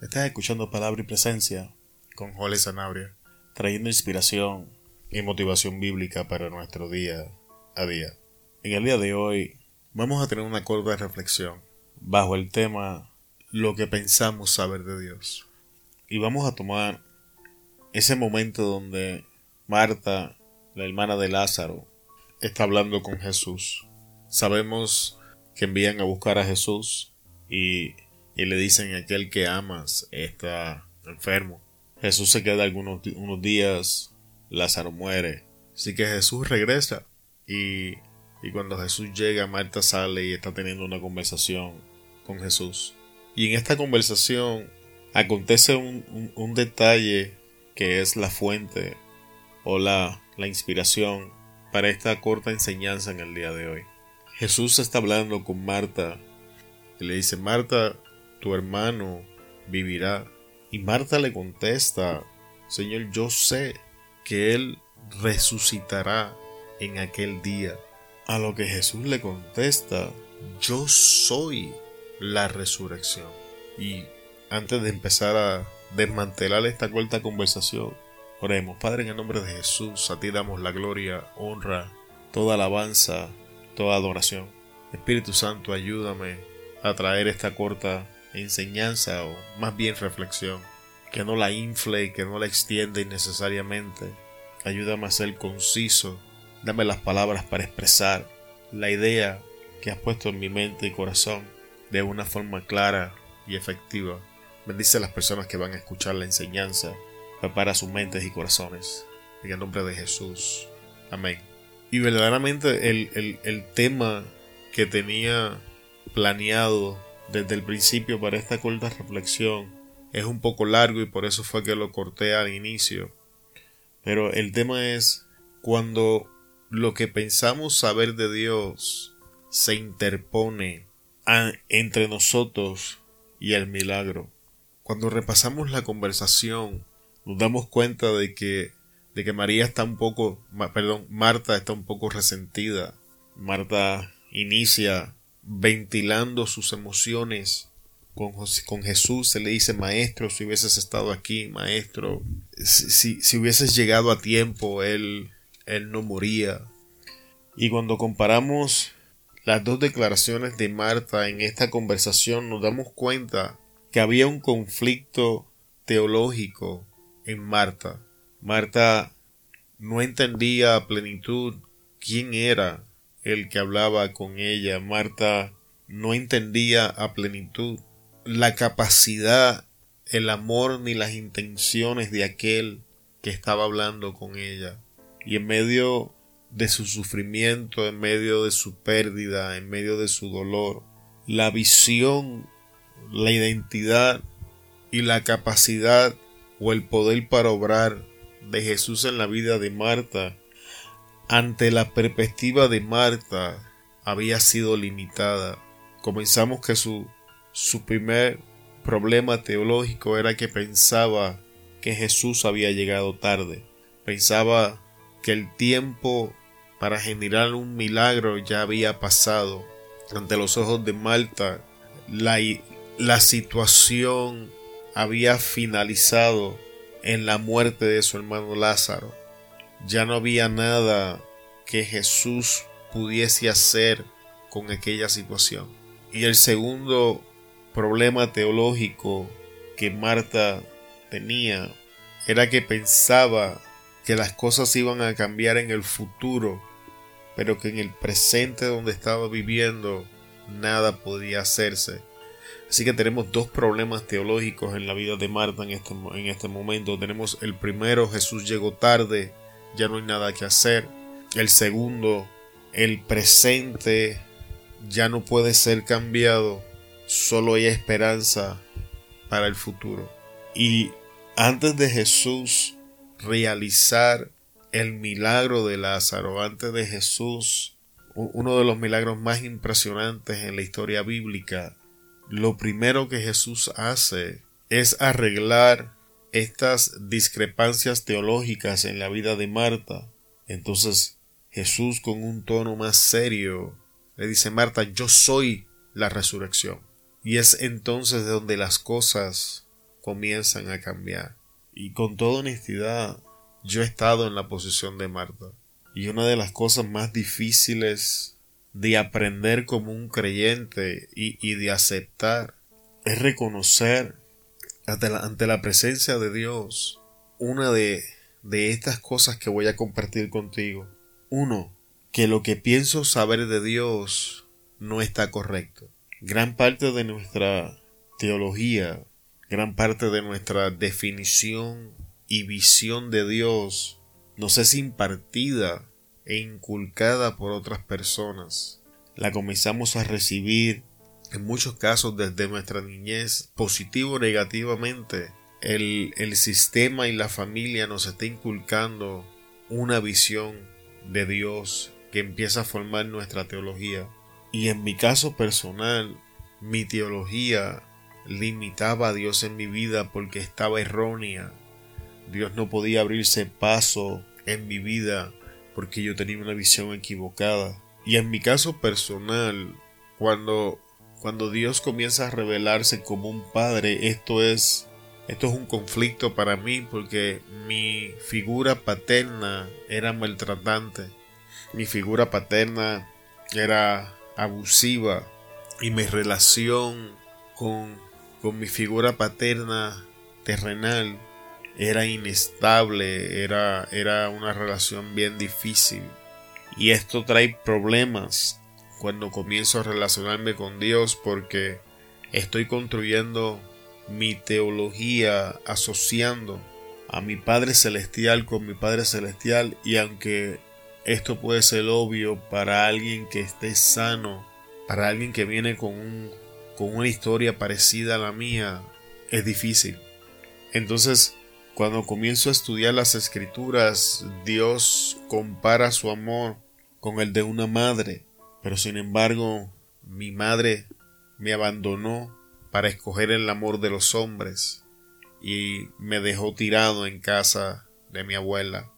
Estás escuchando Palabra y Presencia con Jole Sanabria, trayendo inspiración y motivación bíblica para nuestro día a día. En el día de hoy vamos a tener una corta reflexión bajo el tema lo que pensamos saber de Dios. Y vamos a tomar ese momento donde Marta, la hermana de Lázaro, está hablando con Jesús. Sabemos que envían a buscar a Jesús y y le dicen aquel que amas está enfermo. Jesús se queda algunos unos días, Lázaro muere. Así que Jesús regresa y, y cuando Jesús llega, Marta sale y está teniendo una conversación con Jesús. Y en esta conversación acontece un, un, detalle que es la fuente o la, la inspiración para esta corta enseñanza en el día de hoy. Jesús está hablando con Marta y le dice, Marta, tu hermano vivirá. Y Marta le contesta, Señor, yo sé que Él resucitará en aquel día. A lo que Jesús le contesta, yo soy la resurrección. Y antes de empezar a desmantelar esta corta conversación, oremos, Padre, en el nombre de Jesús, a ti damos la gloria, honra, toda alabanza, toda adoración. Espíritu Santo, ayúdame a traer esta corta enseñanza o más bien reflexión, que no la infle y que no la extienda innecesariamente. Ayúdame a ser conciso, dame las palabras para expresar la idea que has puesto en mi mente y corazón de una forma clara y efectiva. Bendice a las personas que van a escuchar la enseñanza, prepara sus mentes y corazones. En el nombre de Jesús. Amén. Y verdaderamente el, el, el tema que tenía planeado desde el principio para esta corta reflexión es un poco largo y por eso fue que lo corté al inicio. Pero el tema es cuando lo que pensamos saber de Dios se interpone entre nosotros y el milagro. Cuando repasamos la conversación, nos damos cuenta de que de que María está un poco, perdón, Marta está un poco resentida. Marta inicia ventilando sus emociones con, con, Jesús, se le dice, maestro, si hubieses estado aquí, maestro, si, si hubieses llegado a tiempo, él, él no moría. Y cuando comparamos las dos declaraciones de Marta en esta conversación, nos damos cuenta que había un conflicto teológico en Marta. Marta no entendía a plenitud quién era el que hablaba con ella. Marta no entendía a plenitud la capacidad, el amor ni las intenciones de aquel que estaba hablando con ella. Y en medio de su sufrimiento, en medio de su pérdida, en medio de su dolor, la visión, la identidad y la capacidad o el poder para obrar de Jesús en la vida de Marta ante la perspectiva de Marta había sido limitada. Comenzamos que su, su primer problema teológico era que pensaba que Jesús había llegado tarde. Pensaba que el tiempo para generar un milagro ya había pasado. Ante los ojos de Marta, la, la situación había finalizado en la muerte de su hermano Lázaro. Ya no había nada que Jesús pudiese hacer con aquella situación. Y el segundo problema teológico que Marta tenía era que pensaba que las cosas iban a cambiar en el futuro, pero que en el presente donde estaba viviendo nada podía hacerse. Así que tenemos dos problemas teológicos en la vida de Marta en este, en este momento. Tenemos el primero, Jesús llegó tarde, ya no hay nada que hacer. El segundo, el presente ya no puede ser cambiado, solo hay esperanza para el futuro. Y antes de Jesús realizar el milagro de Lázaro, antes de Jesús, uno de los milagros más impresionantes en la historia bíblica, lo primero que Jesús hace es arreglar estas discrepancias teológicas en la vida de Marta. Entonces Jesús con un tono más serio le dice Marta, yo soy la resurrección. Y es entonces de donde las cosas comienzan a cambiar. Y con toda honestidad, yo he estado en la posición de Marta. Y una de las cosas más difíciles de aprender como un creyente y, de aceptar es reconocer ante la, presencia de Dios una de, de estas cosas que voy a compartir contigo. Uno, que lo que pienso saber de Dios no está correcto. Gran parte de nuestra teología, gran parte de nuestra definición y visión de Dios nos es impartida e inculcada por otras personas. La comenzamos a recibir en muchos casos desde nuestra niñez, positivo o negativamente. El, el sistema y la familia nos está inculcando una visión de Dios que empieza a formar nuestra teología. Y en mi caso personal, mi teología limitaba a Dios en mi vida porque estaba errónea. Dios no podía abrirse paso en mi vida porque yo tenía una visión equivocada. Y en mi caso personal, cuando, cuando Dios comienza a revelarse como un padre, esto es, esto es un conflicto para mí porque mi figura paterna era maltratante. Mi figura paterna era abusiva y mi relación con, con mi figura paterna terrenal era inestable, era, era una relación bien difícil. Y esto trae problemas cuando comienzo a relacionarme con Dios porque estoy construyendo mi teología asociando a mi Padre Celestial con mi Padre Celestial y aunque esto puede ser obvio para alguien que esté sano, para alguien que viene con, un, con una historia parecida a la mía, es difícil. Entonces cuando comienzo a estudiar las escrituras, Dios compara su amor con el de una madre, pero sin embargo mi madre me abandonó para escoger el amor de los hombres y me dejó tirado en casa de mi abuela,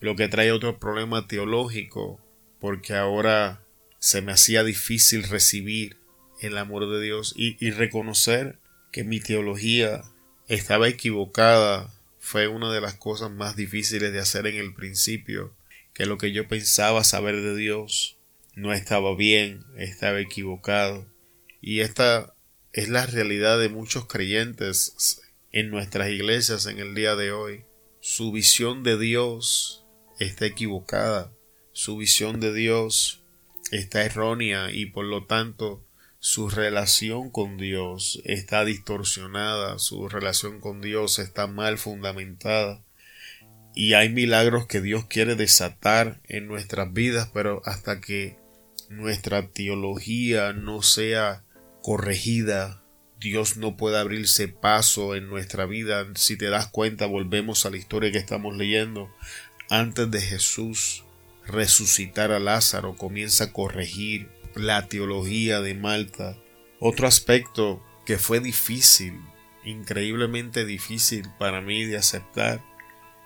lo que trae otro problema teológico, porque ahora se me hacía difícil recibir el amor de Dios y, y reconocer que mi teología estaba equivocada fue una de las cosas más difíciles de hacer en el principio, que lo que yo pensaba saber de Dios no estaba bien, estaba equivocado. Y esta es la realidad de muchos creyentes en nuestras iglesias en el día de hoy. Su visión de Dios está equivocada, su visión de Dios está errónea y por lo tanto su relación con Dios está distorsionada, su relación con Dios está mal fundamentada. Y hay milagros que Dios quiere desatar en nuestras vidas, pero hasta que nuestra teología no sea corregida, Dios no puede abrirse paso en nuestra vida. Si te das cuenta, volvemos a la historia que estamos leyendo. Antes de Jesús resucitar a Lázaro, comienza a corregir la teología de Malta. Otro aspecto que fue difícil, increíblemente difícil para mí de aceptar,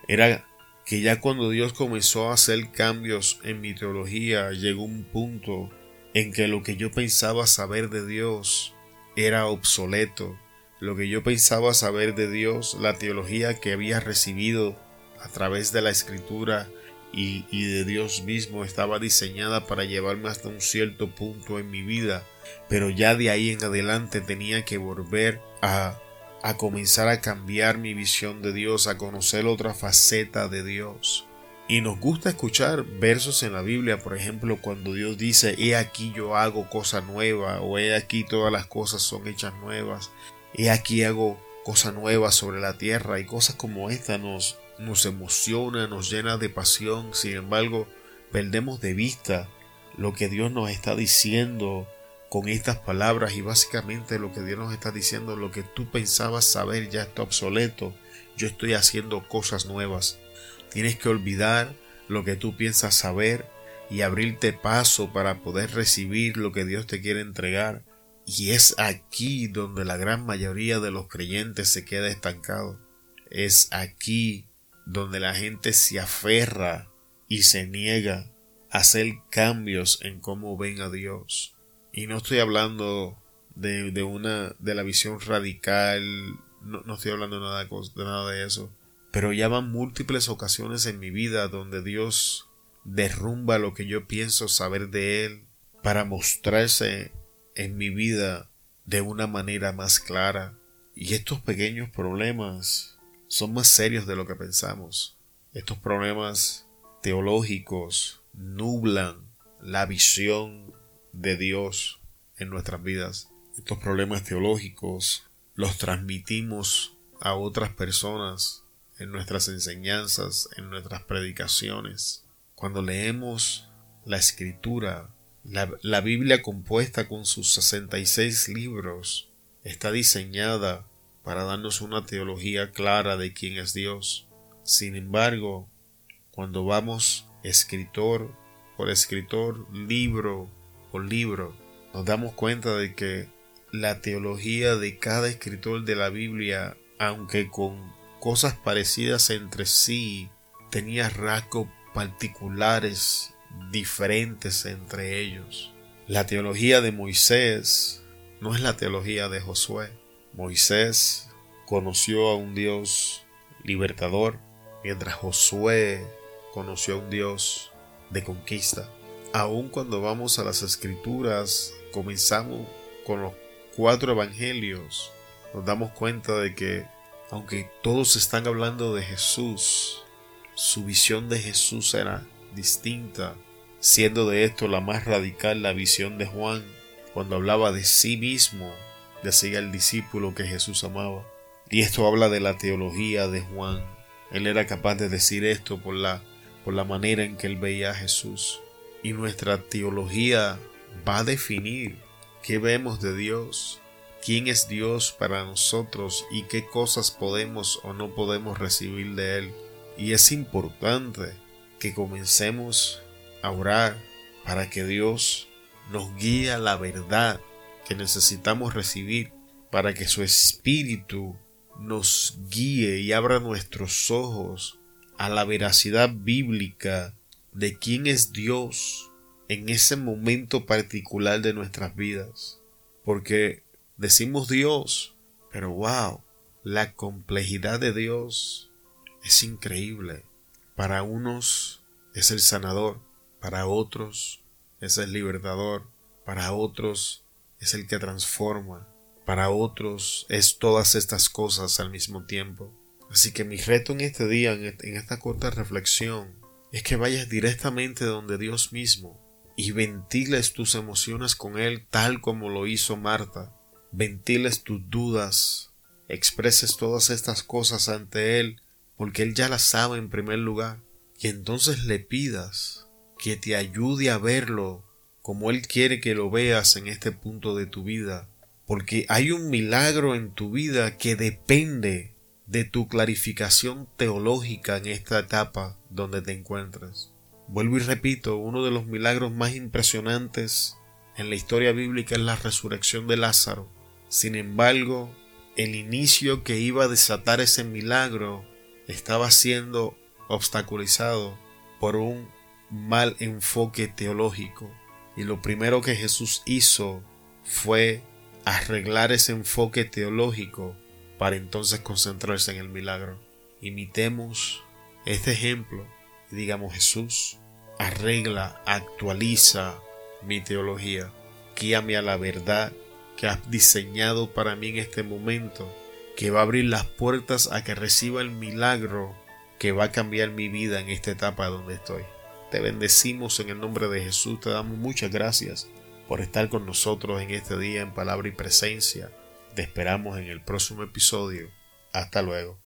era que ya cuando Dios comenzó a hacer cambios en mi teología, llegó un punto en que lo que yo pensaba saber de Dios era obsoleto. Lo que yo pensaba saber de Dios, la teología que había recibido a través de la escritura, y, de Dios mismo estaba diseñada para llevarme hasta un cierto punto en mi vida, pero ya de ahí en adelante tenía que volver a, a comenzar a cambiar mi visión de Dios, a conocer otra faceta de Dios. Y nos gusta escuchar versos en la Biblia, por ejemplo, cuando Dios dice, he aquí yo hago cosa nueva, o he aquí todas las cosas son hechas nuevas, he aquí hago cosa nueva sobre la tierra, y cosas como esta nos, nos emociona, nos llena de pasión, sin embargo, perdemos de vista lo que Dios nos está diciendo con estas palabras y básicamente lo que Dios nos está diciendo, lo que tú pensabas saber ya está obsoleto, yo estoy haciendo cosas nuevas. Tienes que olvidar lo que tú piensas saber y abrirte paso para poder recibir lo que Dios te quiere entregar. Y es aquí donde la gran mayoría de los creyentes se queda estancado. Es aquí donde la gente se aferra y se niega a hacer cambios en cómo ven a Dios. Y no estoy hablando de, de una de la visión radical no, no estoy hablando nada de, de nada de eso. Pero ya van múltiples ocasiones en mi vida donde Dios derrumba lo que yo pienso saber de Él para mostrarse en mi vida de una manera más clara. Y estos pequeños problemas son más serios de lo que pensamos. Estos problemas teológicos nublan la visión de Dios en nuestras vidas. Estos problemas teológicos los transmitimos a otras personas en nuestras enseñanzas, en nuestras predicaciones. Cuando leemos la escritura, la, Biblia compuesta con sus 66 libros está diseñada para darnos una teología clara de quién es Dios. Sin embargo, cuando vamos escritor por escritor, libro por libro, nos damos cuenta de que la teología de cada escritor de la Biblia, aunque con cosas parecidas entre sí, tenía rasgos particulares diferentes entre ellos. La teología de Moisés no es la teología de Josué. Moisés conoció a un Dios libertador, mientras Josué conoció a un Dios de conquista. Aun cuando vamos a las escrituras, comenzamos con los cuatro evangelios, nos damos cuenta de que, aunque todos están hablando de Jesús, su visión de Jesús era distinta, siendo de esto la más radical la visión de Juan, cuando hablaba de sí mismo, decía el discípulo que Jesús amaba. Y esto habla de la teología de Juan. Él era capaz de decir esto por la, por la manera en que él veía a Jesús. Y nuestra teología va a definir qué vemos de Dios, quién es Dios para nosotros y qué cosas podemos o no podemos recibir de Él. Y es importante que comencemos a orar para que Dios nos guíe a la verdad que necesitamos recibir, para que su Espíritu nos guíe y abra nuestros ojos a la veracidad bíblica de quién es Dios en ese momento particular de nuestras vidas. Porque decimos Dios, pero wow, la complejidad de Dios es increíble. Para unos es el sanador, para otros es el libertador, para otros es el que transforma, para otros es todas estas cosas al mismo tiempo. Así que mi reto en este día, en esta corta reflexión, es que vayas directamente donde Dios mismo y ventiles tus emociones con Él tal como lo hizo Marta. Ventiles tus dudas, expreses todas estas cosas ante Él porque Él ya las sabe en primer lugar. Y entonces le pidas que te ayude a verlo como Él quiere que lo veas en este punto de tu vida. Porque hay un milagro en tu vida que depende de tu clarificación teológica en esta etapa donde te encuentras. Vuelvo y repito, uno de los milagros más impresionantes en la historia bíblica es la resurrección de Lázaro. Sin embargo, el inicio que iba a desatar ese milagro estaba siendo obstaculizado por un mal enfoque teológico. Y lo primero que Jesús hizo fue arreglar ese enfoque teológico para entonces concentrarse en el milagro. Imitemos este ejemplo y digamos Jesús, arregla, actualiza mi teología, guíame a la verdad que has diseñado para mí en este momento, que va a abrir las puertas a que reciba el milagro que va a cambiar mi vida en esta etapa donde estoy. Te bendecimos en el nombre de Jesús, te damos muchas gracias por estar con nosotros en este día en palabra y presencia. Te esperamos en el próximo episodio. Hasta luego.